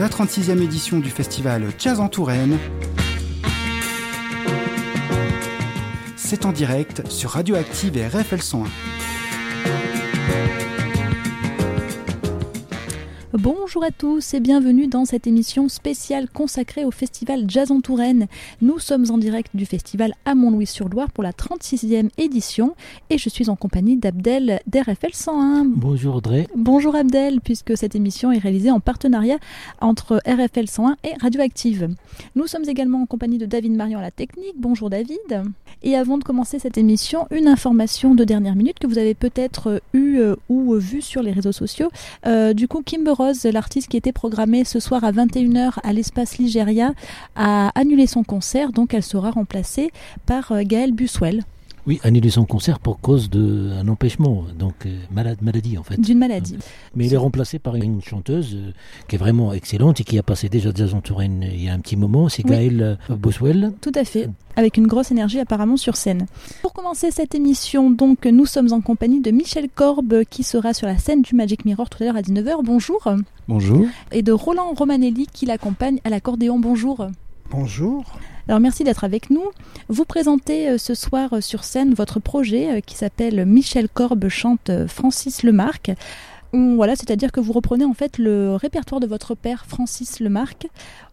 la 36e édition du festival Jazz en Touraine. C'est en direct sur Radioactive et RFL 101. Bonjour à tous et bienvenue dans cette émission spéciale consacrée au festival Jazz en Touraine. Nous sommes en direct du festival à Mont-Louis-sur-Loire pour la 36e édition et je suis en compagnie d'Abdel d'RFL 101. Bonjour Audrey. Bonjour Abdel, puisque cette émission est réalisée en partenariat entre RFL 101 et Radioactive. Nous sommes également en compagnie de David Marion à la technique. Bonjour David. Et avant de commencer cette émission, une information de dernière minute que vous avez peut-être eu euh, ou vu sur les réseaux sociaux. Euh, du coup, Kimber Rose, l'artiste qui était programmée ce soir à 21h à l'espace Ligéria, a annulé son concert, donc elle sera remplacée par euh, Gaël Buswell. Oui, annulé son concert pour cause d'un empêchement, donc euh, malade, maladie en fait. D'une maladie. Mais il est remplacé par une chanteuse euh, qui est vraiment excellente et qui a passé déjà Jazz en Touraine il y a un petit moment, c'est Oui. Gaël euh, Boswell. Tout à fait, avec une grosse énergie apparemment sur scène. Pour commencer cette émission, donc, nous sommes en compagnie de Michel Korb qui sera sur la scène du Magic Mirror tout à l'heure à 19h. Bonjour. Bonjour. Et de Roland Romanelli qui l'accompagne à l'accordéon. Bonjour. Bonjour. Alors merci d'être avec nous. Vous présentez euh, ce soir euh, sur scène votre projet euh, qui s'appelle Michel Korb chante Francis Lemarque. Hum, Voilà, c'est-à-dire que vous reprenez en fait le répertoire de votre père Francis Lemarque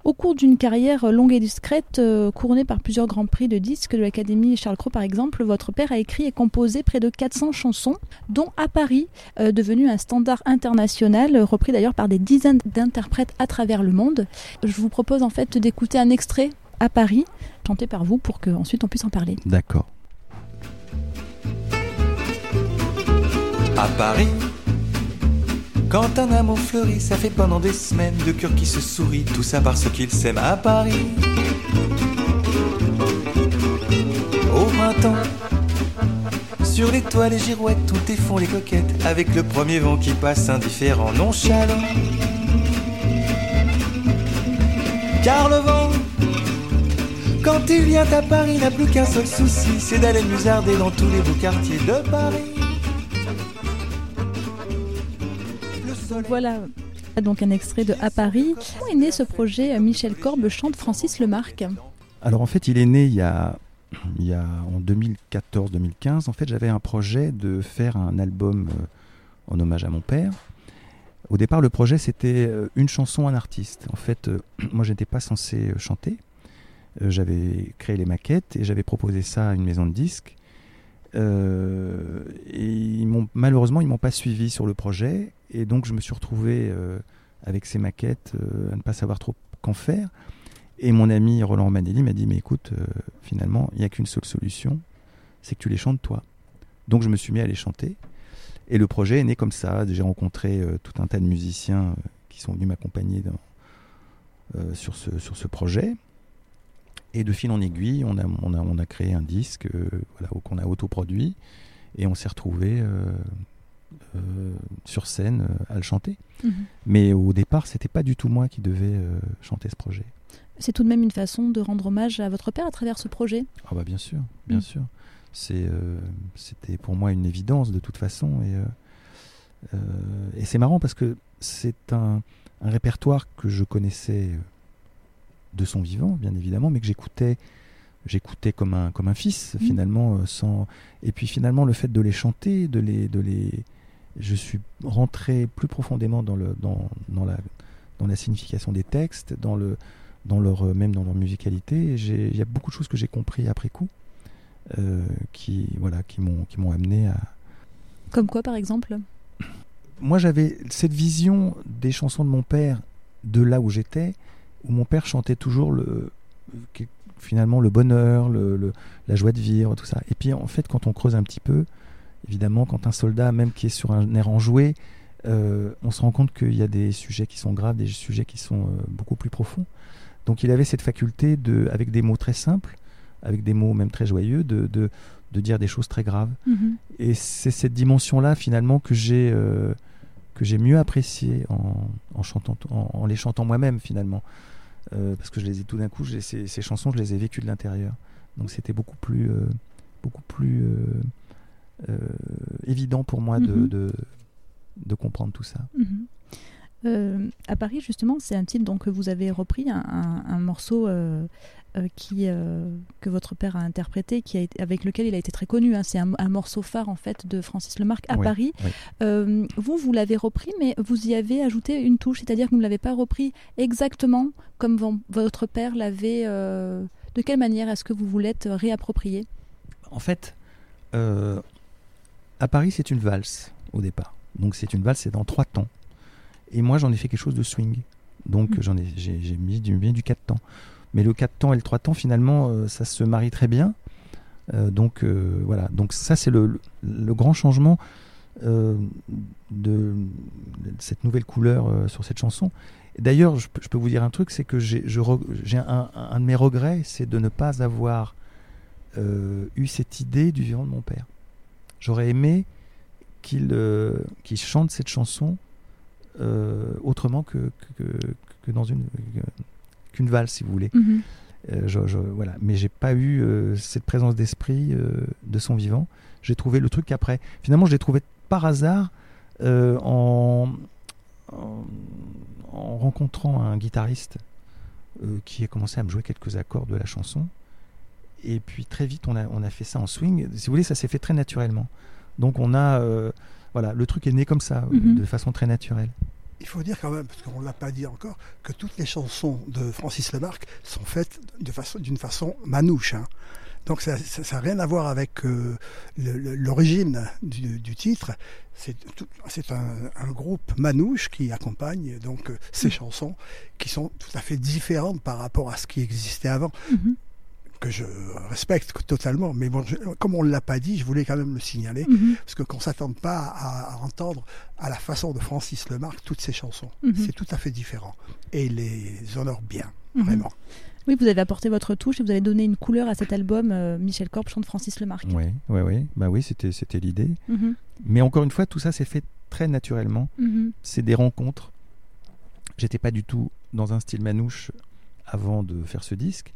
au cours d'une carrière longue et discrète euh, couronnée par plusieurs grands prix de disques de l'Académie Charles Cros par exemple. Votre père a écrit et composé près de 400 chansons, dont à Paris, euh, devenu un standard international, repris d'ailleurs par des dizaines d'interprètes à travers le monde. Je vous propose en fait d'écouter un extrait à Paris, chanté par vous pour qu'ensuite on puisse en parler. D'accord. À Paris, quand un amour fleurit, ça fait pendant des semaines deux cœurs qui se sourient, tout ça parce qu'ils s'aiment à Paris. Au printemps, sur les toits, les girouettes, tout font les coquettes, avec le premier vent qui passe indifférent, nonchalant. Car le vent, quand il vient à Paris, n'a plus qu'un seul souci, c'est d'aller musarder dans tous les beaux quartiers de Paris. Voilà donc un extrait de À Paris. Comment est né ce projet Michel Korb chante Francis Lemarque? Alors en fait, il est né il y a, il y a en 2014-2015. En fait, j'avais un projet de faire un album euh, en hommage à mon père. Au départ, le projet c'était euh, une chanson, un artiste. En fait, euh, moi, j'étais pas censé chanter. J'avais créé les maquettes et j'avais proposé ça à une maison de disques. Et ils malheureusement ils m'ont pas suivi sur le projet et donc je me suis retrouvé euh, avec ces maquettes euh, à ne pas savoir trop qu'en faire. Et mon ami Roland Manelli m'a dit mais écoute euh, finalement il n'y a qu'une seule solution, c'est que tu les chantes toi. Donc je me suis mis à les chanter et le projet est né comme ça. J'ai rencontré tout un tas de musiciens qui sont venus m'accompagner sur ce sur ce projet. Et de fil en aiguille, on a, on a, on a créé un disque qu'on a autoproduit et on s'est retrouvé sur scène euh, à le chanter. Mais au départ, c'était pas du tout moi qui devais euh, chanter ce projet. C'est tout de même une façon de rendre hommage à votre père à travers ce projet. Ah bah bien sûr, bien Mm. sûr. C'est, euh, c'était pour moi une évidence de toute façon. Et, euh, euh, et c'est marrant parce que c'est un, un répertoire que je connaissais euh, de son vivant, bien évidemment, mais que j'écoutais, j'écoutais comme un, comme un fils Mm. finalement. euh, sans... Et puis finalement, le fait de les chanter, de les, de les, je suis rentré plus profondément dans le, dans, dans la, dans la signification des textes, dans le, dans leur, euh, même dans leur musicalité. Il y a beaucoup de choses que j'ai compris après coup, euh, qui, voilà, qui m'ont, qui m'ont amené à. Comme quoi par exemple? Moi, j'avais cette vision des chansons de mon père de là où j'étais, où mon père chantait toujours le, finalement le bonheur, le, le- la joie de vivre, tout ça. Et puis en fait, quand on creuse un petit peu, évidemment, quand un soldat, même qui est sur un air enjoué, euh, on se rend compte qu'il y a des sujets qui sont graves, des sujets qui sont euh, beaucoup plus profonds. Donc il avait cette faculté de, avec des mots très simples, avec des mots même très joyeux, de, de, de dire des choses très graves. Mhm. Et c'est cette dimension-là finalement que j'ai euh, que j'ai mieux appréciée en, en chantant, en, en les chantant moi-même finalement, parce que je les ai tout d'un coup, ces, ces chansons, je les ai vécues de l'intérieur. Donc c'était beaucoup plus beaucoup plus évident pour moi de, Mhm. de, de comprendre tout ça. Mhm. Euh, à Paris, justement, c'est un titre donc, que vous avez repris, un, un- un morceau euh, euh, qui, euh, que votre père a interprété, qui a été, avec lequel il a été très connu. hein. C'est un, un morceau phare en fait de Francis Lemarque à Oui, Paris. oui. Euh, vous, vous l'avez repris, mais vous y avez ajouté une touche, c'est-à-dire que vous ne l'avez pas repris exactement comme vo- votre père l'avait. euh, De quelle manière est-ce que vous vous l'êtes réapproprié? En fait, euh, à Paris, c'est une valse au départ. Donc c'est une valse, c'est dans trois temps. Et moi, j'en ai fait quelque chose de swing. Donc Mm. j'en ai, j'ai, j'ai mis du, mis du 4 temps. Mais le 4 temps et le 3 temps, finalement, euh, ça se marie très bien. Euh, donc euh, voilà. Donc ça, c'est le, le- le grand changement de, de cette nouvelle couleur sur cette chanson. D'ailleurs, je, peux- je peux vous dire un truc, c'est que j'ai, je re- j'ai un, un de mes regrets, c'est de ne pas avoir eu cette idée du vivant de mon père. J'aurais aimé qu'il euh, chante cette chanson euh, autrement que, que, dans une qu'une valse, si vous voulez. Euh, je, je- voilà. Mais j'ai pas eu euh, cette présence d'esprit de son vivant. J'ai trouvé le truc après. Finalement, je l'ai trouvé par hasard en, en, en rencontrant un guitariste qui a commencé à me jouer quelques accords de la chanson. Et puis très vite, on a, on a fait ça en swing. Si vous voulez, ça s'est fait très naturellement. Donc on a, euh, voilà, le truc est né comme ça, euh, Mhm. de façon très naturelle. Il faut dire quand même, parce qu'on ne l'a pas dit encore, que toutes les chansons de Francis Lemarque sont faites façon- d'une façon, manouche. hein. Donc ça n'a rien à voir avec euh, l'origine du, du titre. C'est un, un groupe manouche qui accompagne donc euh, ces chansons qui sont tout à fait différentes par rapport à ce qui existait avant, Mhm. Que je respecte totalement. Mais bon, je- comme on ne l'a pas dit, je voulais quand même le signaler. Mhm. Parce que qu'on s'attende pas à, à entendre à la façon de Francis Lemarque toutes ces chansons. Mhm. C'est tout à fait différent. Et il les honore bien, Mhm. vraiment. Oui, vous avez apporté votre touche et vous avez donné une couleur à cet album. euh, Michel Corp chante Francis Lemarque. Oui, oui, oui. Bah oui, c'était, c'était l'idée. Mais encore une fois, tout ça s'est fait très naturellement. C'est des rencontres. J'étais pas du tout dans un style manouche avant de faire ce disque,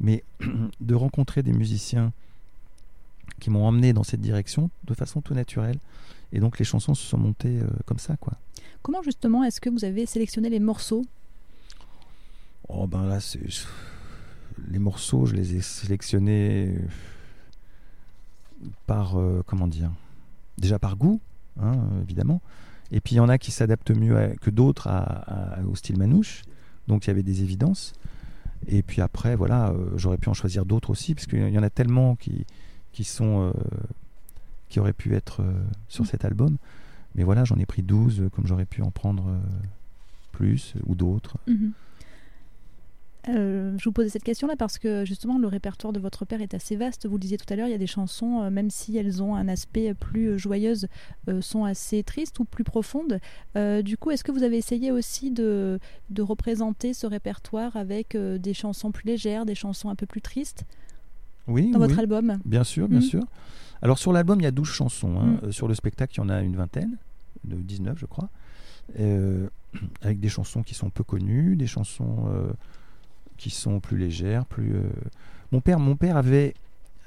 mais de rencontrer des musiciens qui m'ont emmené dans cette direction de façon tout naturelle. Et donc les chansons se sont montées euh, comme ça, quoi. Comment justement est-ce que vous avez sélectionné les morceaux? Oh ben là, les morceaux, je les ai sélectionnés par, euh, comment dire, déjà par goût, hein, évidemment. Et puis il y en a qui s'adaptent mieux à- que d'autres à- à- au style manouche. Donc il y avait des évidences. Et puis après, voilà, euh, j'aurais pu en choisir d'autres aussi, parce qu'il y en a tellement qui, qui euh, auraient pu être euh, sur cet album. Mais voilà, j'en ai pris 12, euh, comme j'aurais pu en prendre plus ou d'autres. Mhm. Euh, je vous posais cette question-là parce que justement le répertoire de votre père est assez vaste. Vous le disiez tout à l'heure, il y a des chansons, euh, même si elles ont un aspect plus euh, joyeuse, euh, sont assez tristes ou plus profondes. Du coup, est-ce que vous avez essayé aussi de, de représenter ce répertoire avec des chansons plus légères, des chansons un peu plus tristes Oui, dans oui. votre album? Bien sûr, bien Mhm. sûr. Alors sur l'album, il y a 12 chansons. hein. Euh, sur le spectacle, il y en a une vingtaine, de 19 je crois, avec des chansons qui sont peu connues, des chansons qui sont plus légères, plus... euh, Mon, père, mon père avait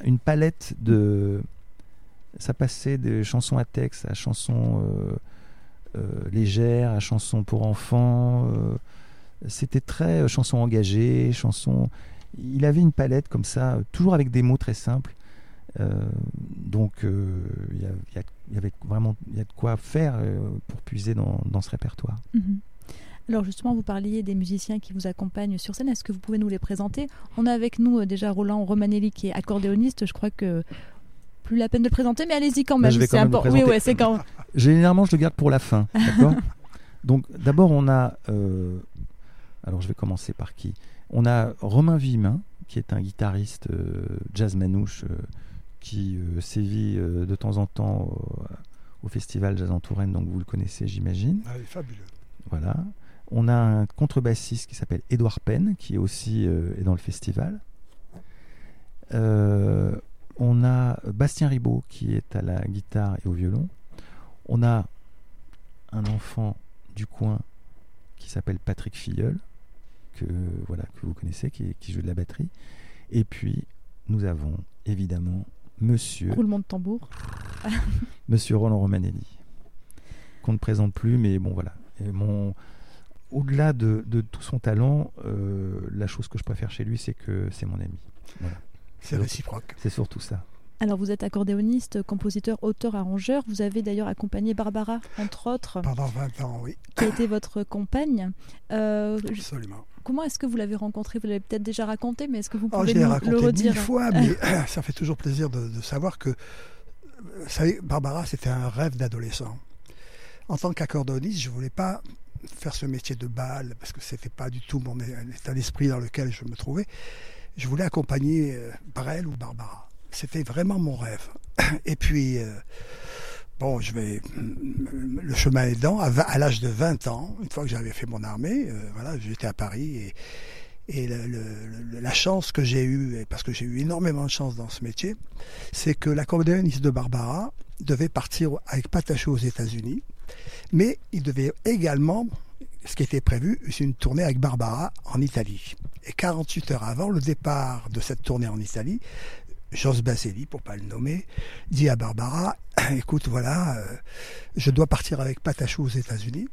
une palette de... Ça passait de chansons à texte à chansons euh, euh, légères, à chansons pour enfants. C'était très chansons engagées, chansons... Il avait une palette comme ça, toujours avec des mots très simples. Donc il y, avait vraiment y a de quoi faire pour puiser dans, dans ce répertoire. Mhm. Alors justement, vous parliez des musiciens qui vous accompagnent sur scène. Est-ce que vous pouvez nous les présenter? On a avec nous euh, déjà Roland Romanelli qui est accordéoniste. Je crois que plus la peine de le présenter, mais allez-y quand Bah, même. je vais c'est important. Oui, ouais, c'est quand. Généralement, je le garde pour la fin. D'accord? Donc, d'abord, on a. euh, alors, je vais commencer par qui? On a Romain Vimin, qui est un guitariste euh, jazz manouche euh, qui euh, sévit euh, de temps en temps au, au festival Jazz en Touraine, donc vous le connaissez, j'imagine. Ah, il est fabuleux. Voilà. On a un contrebassiste qui s'appelle Édouard Penn, qui est aussi euh, est dans le festival. Euh, on a Bastien Ribaud, qui est à la guitare et au violon. On a un enfant du coin qui s'appelle Patrick Filleul, que, voilà, que vous connaissez, qui, qui joue de la batterie. Et puis, nous avons évidemment Monsieur, Roulement de tambour. Monsieur Roland Romanelli, qu'on ne présente plus, mais bon voilà. Et mon, au-delà de, de tout son talent, euh, la chose que je préfère chez lui, c'est que c'est mon ami. Voilà. C'est réciproque. C'est surtout ça. Alors vous êtes accordéoniste, compositeur, auteur, arrangeur. Vous avez d'ailleurs accompagné Barbara, entre autres, Pendant 20 ans, oui, qui a été votre compagne. Euh, je- absolument. comment est-ce que vous l'avez rencontré Vous l'avez peut-être déjà raconté, mais est-ce que vous Oh, pouvez je l'ai nous le raconté redire? mille fois, mais ça fait toujours plaisir de, de savoir que, vous savez, Barbara, c'était un rêve d'adolescent. En tant qu'accordéoniste, je voulais pas faire ce métier de balle parce que c'était pas du tout mon état d'esprit dans lequel je me trouvais. Je voulais accompagner euh, Brel ou Barbara. C'était vraiment mon rêve. Et puis, euh, bon, je vais le chemin aidant, à, l'âge de 20 ans, une fois que j'avais fait mon armée, euh, voilà, j'étais à Paris et et la chance que j'ai eue, parce que j'ai eu énormément de chance dans ce métier, c'est que l'accordéoniste de Barbara devait partir avec Patachou aux États-Unis, mais il devait également, ce qui était prévu, une tournée avec Barbara en Italie. Et 48 heures avant le départ de cette tournée en Italie, Jos Baselli, pour pas le nommer, dit à Barbara, écoute, voilà, euh, je dois partir avec Patachou aux États-Unis,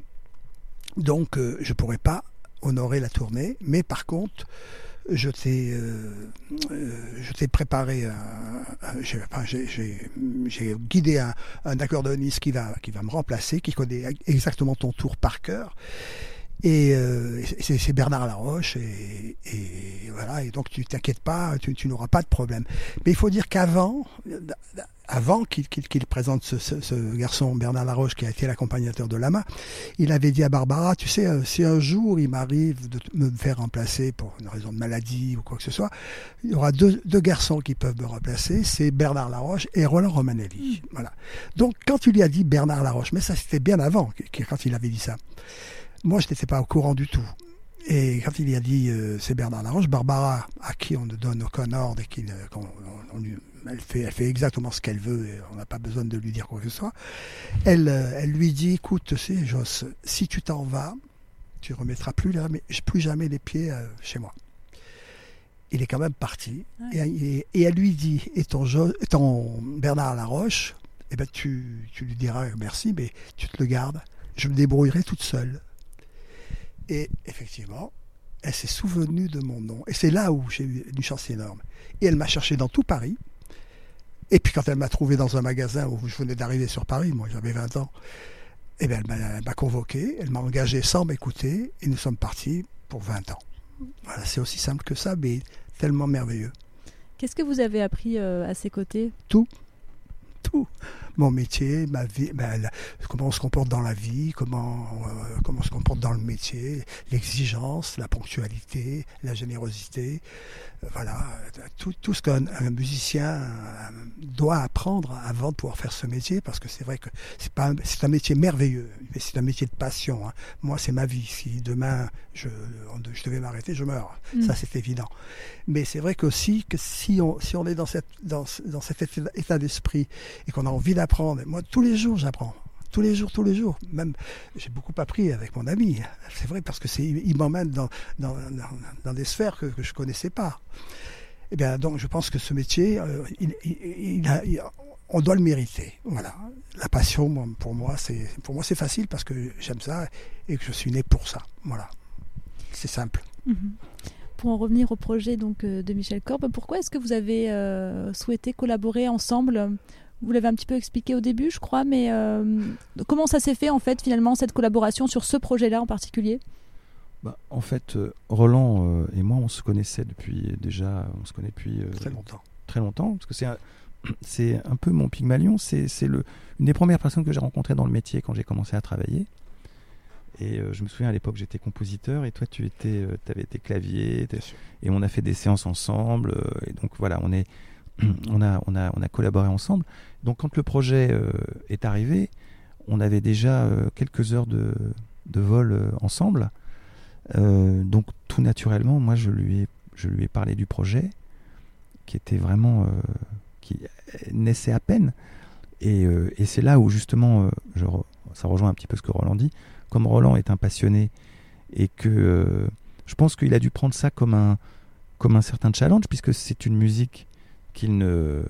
donc euh, je pourrais pas honorer la tournée, mais par contre, je t'ai, euh, euh, je t'ai préparé, j'ai, guidé un, un accordéoniste qui va, qui va me remplacer, qui connaît exactement ton tour par cœur. Et euh, c'est, Bernard Laroche, et, et voilà. Et donc tu t'inquiètes pas, tu n'auras pas de problème. Mais il faut dire qu'avant, avant qu'il, présente ce, ce, ce garçon Bernard Laroche, qui a été l'accompagnateur de Lama, il avait dit à Barbara, tu sais, euh, si un jour il m'arrive de me faire remplacer pour une raison de maladie ou quoi que ce soit, il y aura deux, deux garçons qui peuvent me remplacer, c'est Bernard Laroche et Roland Romanelli. Voilà. Donc quand tu lui as dit Bernard Laroche, mais ça c'était bien avant, quand il avait dit ça. Moi, je n'étais pas au courant du tout. Et quand il lui a dit euh, c'est Bernard Laroche, Barbara, à qui on ne donne aucun ordre et qui on- on elle, fait, elle fait exactement ce qu'elle veut et on n'a pas besoin de lui dire quoi que ce soit, elle, euh, elle lui dit écoute, tu sais, Joss, si tu t'en vas, tu remettras plus, jamais- plus jamais les pieds euh, chez moi. Il est quand même parti. Et, et- et elle lui dit et ton, Jo- ton Bernard Laroche, eh ben tu, tu lui diras merci, mais tu te le gardes. Je me débrouillerai toute seule. Et effectivement, elle s'est souvenue de mon nom. Et c'est là où j'ai eu une chance énorme. Et elle m'a cherché dans tout Paris. Et puis quand elle m'a trouvé dans un magasin où je venais d'arriver sur Paris, moi j'avais 20 ans, eh bien, elle m'a- convoqué, elle m'a engagé sans m'écouter, et nous sommes partis pour 20 ans. Voilà, c'est aussi simple que ça, mais tellement merveilleux. Qu'est-ce que vous avez appris euh, à ses côtés? Tout. Mon métier, ma vie, la- comment on se comporte dans la vie, comment, euh, comment on se comporte dans le métier, l'exigence, la ponctualité, la générosité. Euh, voilà, tout, tout ce qu'un un musicien euh, doit apprendre avant de pouvoir faire ce métier, parce que c'est vrai que c'est pas, un- c'est un métier merveilleux, mais c'est un métier de passion. hein. Moi, c'est ma vie. Si demain je, je devais m'arrêter, je meurs. Mm. Ça, c'est évident. Mais c'est vrai qu'aussi que si on, si on est dans, cette, dans, dans cet état- état d'esprit et qu'on a envie d'apprendre, moi tous les jours j'apprends. Tous les jours, tous les jours. Même, j'ai beaucoup appris avec mon ami. C'est vrai parce que c'est, il m'emmène dans, dans, dans, des sphères que, je connaissais pas. Eh bien, donc, je pense que ce métier, euh, il, il- a- il- on doit le mériter. Voilà. La passion, pour moi, c'est, pour moi, c'est facile parce que j'aime ça et que je suis né pour ça. Voilà. C'est simple. Mhm. Pour en revenir au projet donc euh, de Michel Corbe, pourquoi est-ce que vous avez euh, souhaité collaborer ensemble Vous l'avez un petit peu expliqué au début, je crois, mais euh, comment ça s'est fait en fait finalement cette collaboration sur ce projet-là en particulier? Bah, en fait, euh, Roland euh, et moi, on se connaissait depuis déjà, on se connaît depuis euh, Très longtemps. très longtemps, parce que c'est un, c'est un peu mon Pygmalion, c'est c'est le une des premières personnes que j'ai rencontrées dans le métier quand j'ai commencé à travailler. Et euh, je me souviens à l'époque, j'étais compositeur et toi, tu étais, avais tes claviers, et on a fait des séances ensemble. euh, et donc voilà, on est, on a, on a, on a collaboré ensemble. Donc quand le projet euh, est arrivé, on avait déjà euh, quelques heures de, de vol euh, ensemble. Donc tout naturellement, moi, je lui ai, je lui ai parlé du projet, qui était vraiment, qui naissait à peine. Et, et c'est là où justement, je ça rejoint un petit peu ce que Roland dit. Comme Roland est un passionné et que je pense qu'il a dû prendre ça comme un, comme un certain challenge, puisque c'est une musique qu'il ne,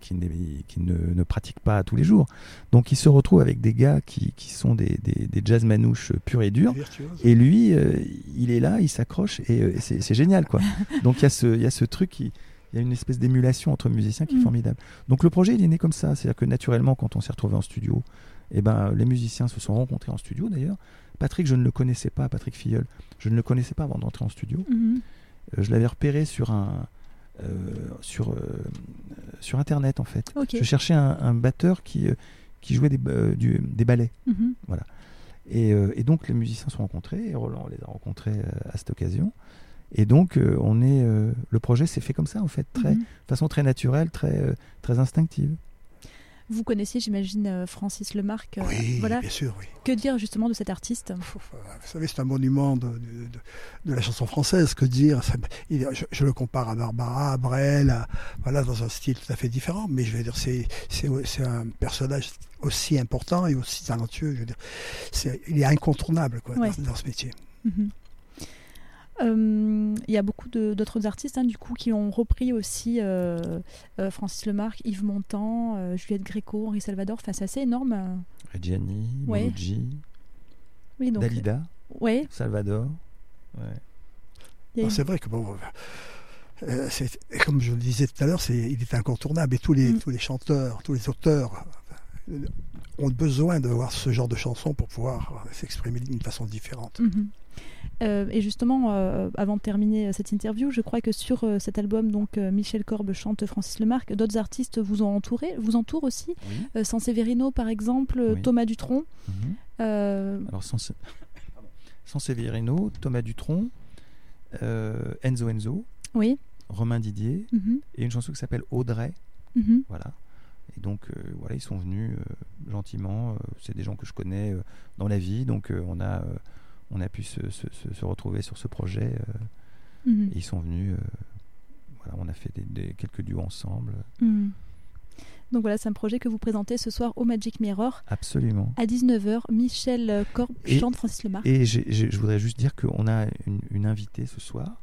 qui, ne, ne pratique pas tous les jours. Donc il se retrouve avec des gars qui, qui sont des, des, des jazz manouches purs et durs. Et lui, euh, il est là, il s'accroche et, euh, c'est génial quoi. Donc il y, a ce- il y a ce truc, qui- il y a une espèce d'émulation entre musiciens qui est Mm. formidable. Donc le projet il est né comme ça, c'est-à-dire que naturellement quand on s'est retrouvé en studio, eh ben, les musiciens se sont rencontrés en studio d'ailleurs. Patrick, je ne le connaissais pas, Patrick Filleul, je ne le connaissais pas avant d'entrer en studio. Mhm. Euh, je l'avais repéré sur un sur euh, sur internet en fait. Je cherchais un, un batteur qui euh, qui jouait des, euh, du- des ballets. Mhm. Et, euh, et donc les musiciens sont rencontrés, et Roland les a rencontrés euh, à cette occasion. Et donc euh, on est, euh, le projet s'est fait comme ça en fait, très, Mhm. de façon très naturelle, très, euh, très instinctive. Vous connaissiez, j'imagine, euh, Francis Lemarque. euh, Oui, voilà. bien sûr, oui. Que dire justement de cet artiste? Euh, Vous savez, c'est un monument de, de- de- de la chanson française. Que dire? Il- je, je le compare à Barbara, à Brel, à- voilà, dans un style tout à fait différent. Mais je veux dire, c'est un personnage aussi important et aussi talentueux. Je veux dire, il est incontournable quoi, Ouais. dans, dans ce métier. Euh, Il y a beaucoup d'autres artistes hein, du coup qui ont repris aussi euh, euh, Francis Lemarque, Yves Montand, euh, Juliette Gréco, Henri Salvador. Enfin, c'est assez énorme. euh. Reggiani, Ouais. Mouloudji, Oui, donc. Dalida, Ouais. Salvador. Ouais. C'est vrai que bon. euh, c'est- et comme je le disais tout à l'heure, il est incontournable et tous les Mm. tous les chanteurs, tous les auteurs euh, ont besoin de voir ce genre de chansons pour pouvoir euh, s'exprimer d'une façon différente. Mhm. Euh, et justement, euh, avant de terminer euh, cette interview, je crois que sur euh, cet album, donc euh, Michel Korb chante Francis Lemarque, d'autres artistes vous ont entouré, vous entourent aussi. Oui. Euh, Sanseverino, par exemple, Oui. Thomas Dutronc. Euh, Alors sans, sans Severino, Thomas Dutronc, euh, Enzo Enzo, oui. Romain Didier Mhm. et une chanson qui s'appelle Audrey. Mhm. Voilà. Et donc, euh, voilà, ils sont venus euh, gentiment. euh, c'est des gens que je connais dans la vie. Donc, on, a, on a pu se, se- se- se retrouver sur ce projet. Mhm. et ils sont venus. voilà, on a fait des, des- quelques duos ensemble. Mhm. Donc voilà, c'est un projet que vous présentez ce soir au Magic Mirror Absolument. à 19h. Michel Et- chante Francis Lemarque. Et je voudrais juste dire qu'on a une, une invitée ce soir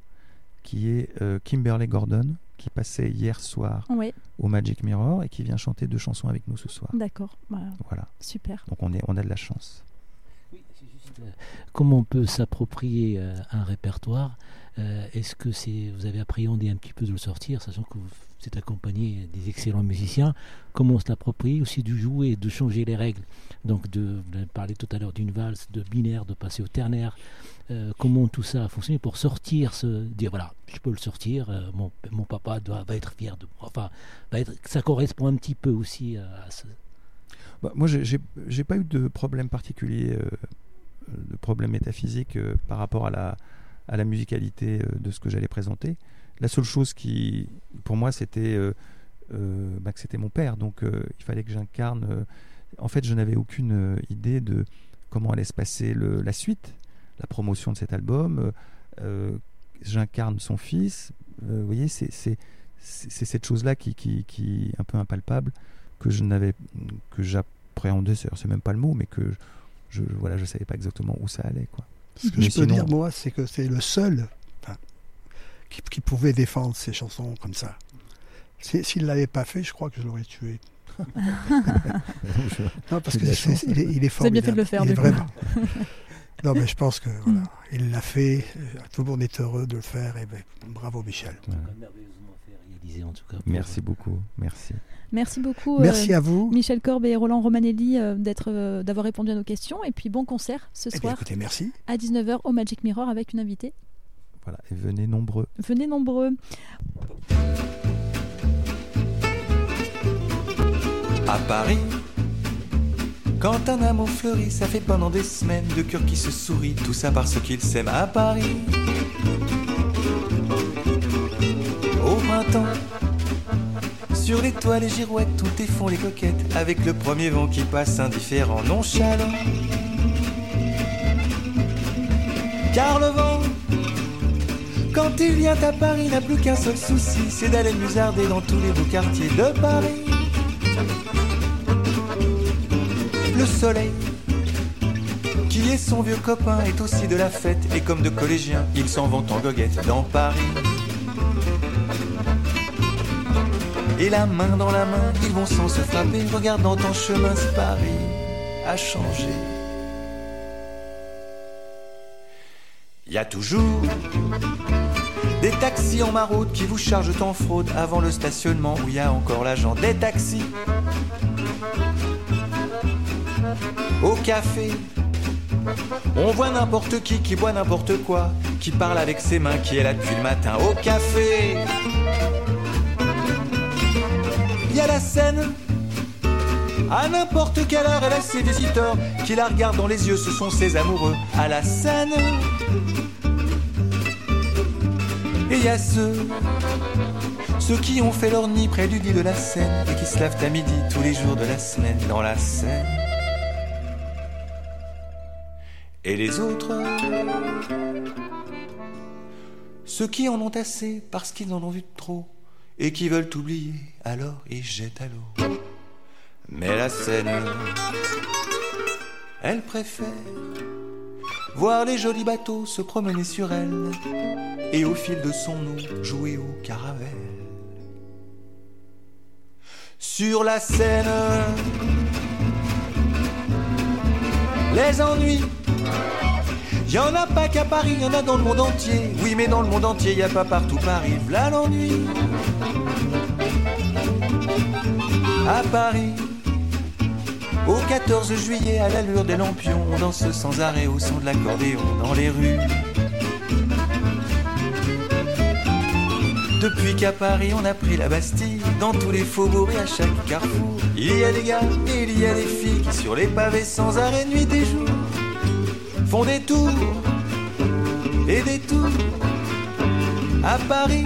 qui est euh, Kimberly Gordon, qui passait hier soir Oui, au Magic Mirror et qui vient chanter deux chansons avec nous ce soir. d'accord. Voilà, Voilà. super. Donc on, est, on a de la chance. Oui, c'est juste, euh, comment on peut s'approprier euh, un répertoire Euh, Est-ce que c'est vous avez appréhendé un petit peu de le sortir, sachant que vous êtes accompagné des excellents musiciens Comment on se l'approprie aussi du jouer, de changer les règles Donc de, vous avez parlé tout à l'heure d'une valse, de binaire, de passer au ternaire. Euh, comment tout ça a fonctionné pour sortir, se dire voilà, je peux le sortir, euh, mon, papa va être fier de moi. Enfin, ça correspond un petit peu aussi à, à ce, Bah, moi, j'ai- pas eu de problème particulier, euh, de problème métaphysique euh, par rapport à la, musicalité euh, de ce que j'allais présenter. La seule chose qui, pour moi, c'était euh, euh, bah, que c'était mon père, donc euh, il fallait que j'incarne. euh, en fait, je n'avais aucune euh, idée de comment allait se passer la suite, la promotion de cet album. euh, euh, j'incarne son fils. euh, vous voyez, c'est c'est- c'est c'est cette chose-là qui, qui, qui est un peu impalpable que je n'avais que j'appréhendais, c'est c'est même pas le mot, mais que je, je- voilà, je savais pas exactement où ça allait quoi. Ce que Mais je peux dire, moi, c'est que c'est le seul enfin, qui, qui pouvait défendre ces chansons comme ça. Si- S'il ne l'avait pas fait, je crois que je l'aurais tué. Non, parce C'est que c'est- chance, il, est, il est Vous avez bien fait de formidable. le faire, Il est du coup. vraiment. non, mais je pense que voilà, il l'a fait. Tout le monde est heureux de le faire. Et ben, bravo, Michel. En tout cas. Merci beaucoup, merci. Merci beaucoup. euh, Merci à vous. Michel Korb et Roland Romanelli euh, d'être, euh, d'avoir répondu à nos questions. Et puis bon concert ce Eh bien, soir écoutez, merci. à 19h au Magic Mirror avec une invitée. Voilà, et venez nombreux. Venez nombreux. À Paris, quand un amour fleurit, ça fait pendant des semaines de cœurs qui se sourient, tout ça parce qu'ils s'aiment à Paris. Au printemps, sur les toits, les girouettes, tout font les coquettes, avec le premier vent qui passe indifférent, nonchalant. Car le vent, quand il vient à Paris, n'a plus qu'un seul souci, c'est d'aller musarder dans tous les beaux quartiers de Paris. Le soleil, qui est son vieux copain, est aussi de la fête, et comme de collégiens, ils s'en vont en goguette dans Paris. Et la main dans la main, ils vont sans se frapper, regardant en chemin ce Paris a changé. Il y a toujours des taxis en maroute qui vous chargent en fraude avant le stationnement où il y a encore l'agent des taxis. Au café, on voit n'importe qui qui boit n'importe quoi, qui parle avec ses mains, qui est là depuis le matin. Au café, il y a la scène. À n'importe quelle heure, elle a ses visiteurs qui la regardent dans les yeux, ce sont ses amoureux. À la scène. Et il y a ceux, ceux qui ont fait leur nid près du lit de la Seine et qui se lavent à midi tous les jours de la semaine dans la Seine. Et les autres, ceux qui en ont assez parce qu'ils en ont vu trop et qui veulent oublier, alors ils jettent à l'eau. Mais la Seine, elle préfère voir les jolis bateaux se promener sur elle et au fil de son eau jouer au caravelle. Sur la Seine, les ennuis, y en a pas qu'à Paris, y en a dans le monde entier. Oui, mais dans le monde entier, y a pas partout Paris, voilà l'ennui. À Paris, au 14 juillet, à l'allure des lampions, on danse sans arrêt au son de l'accordéon dans les rues. Depuis qu'à Paris on a pris la Bastille, dans tous les faubourgs et à chaque carrefour, il y a des gars il y a des filles qui sur les pavés sans arrêt nuit et jour font des tours et des tours. À Paris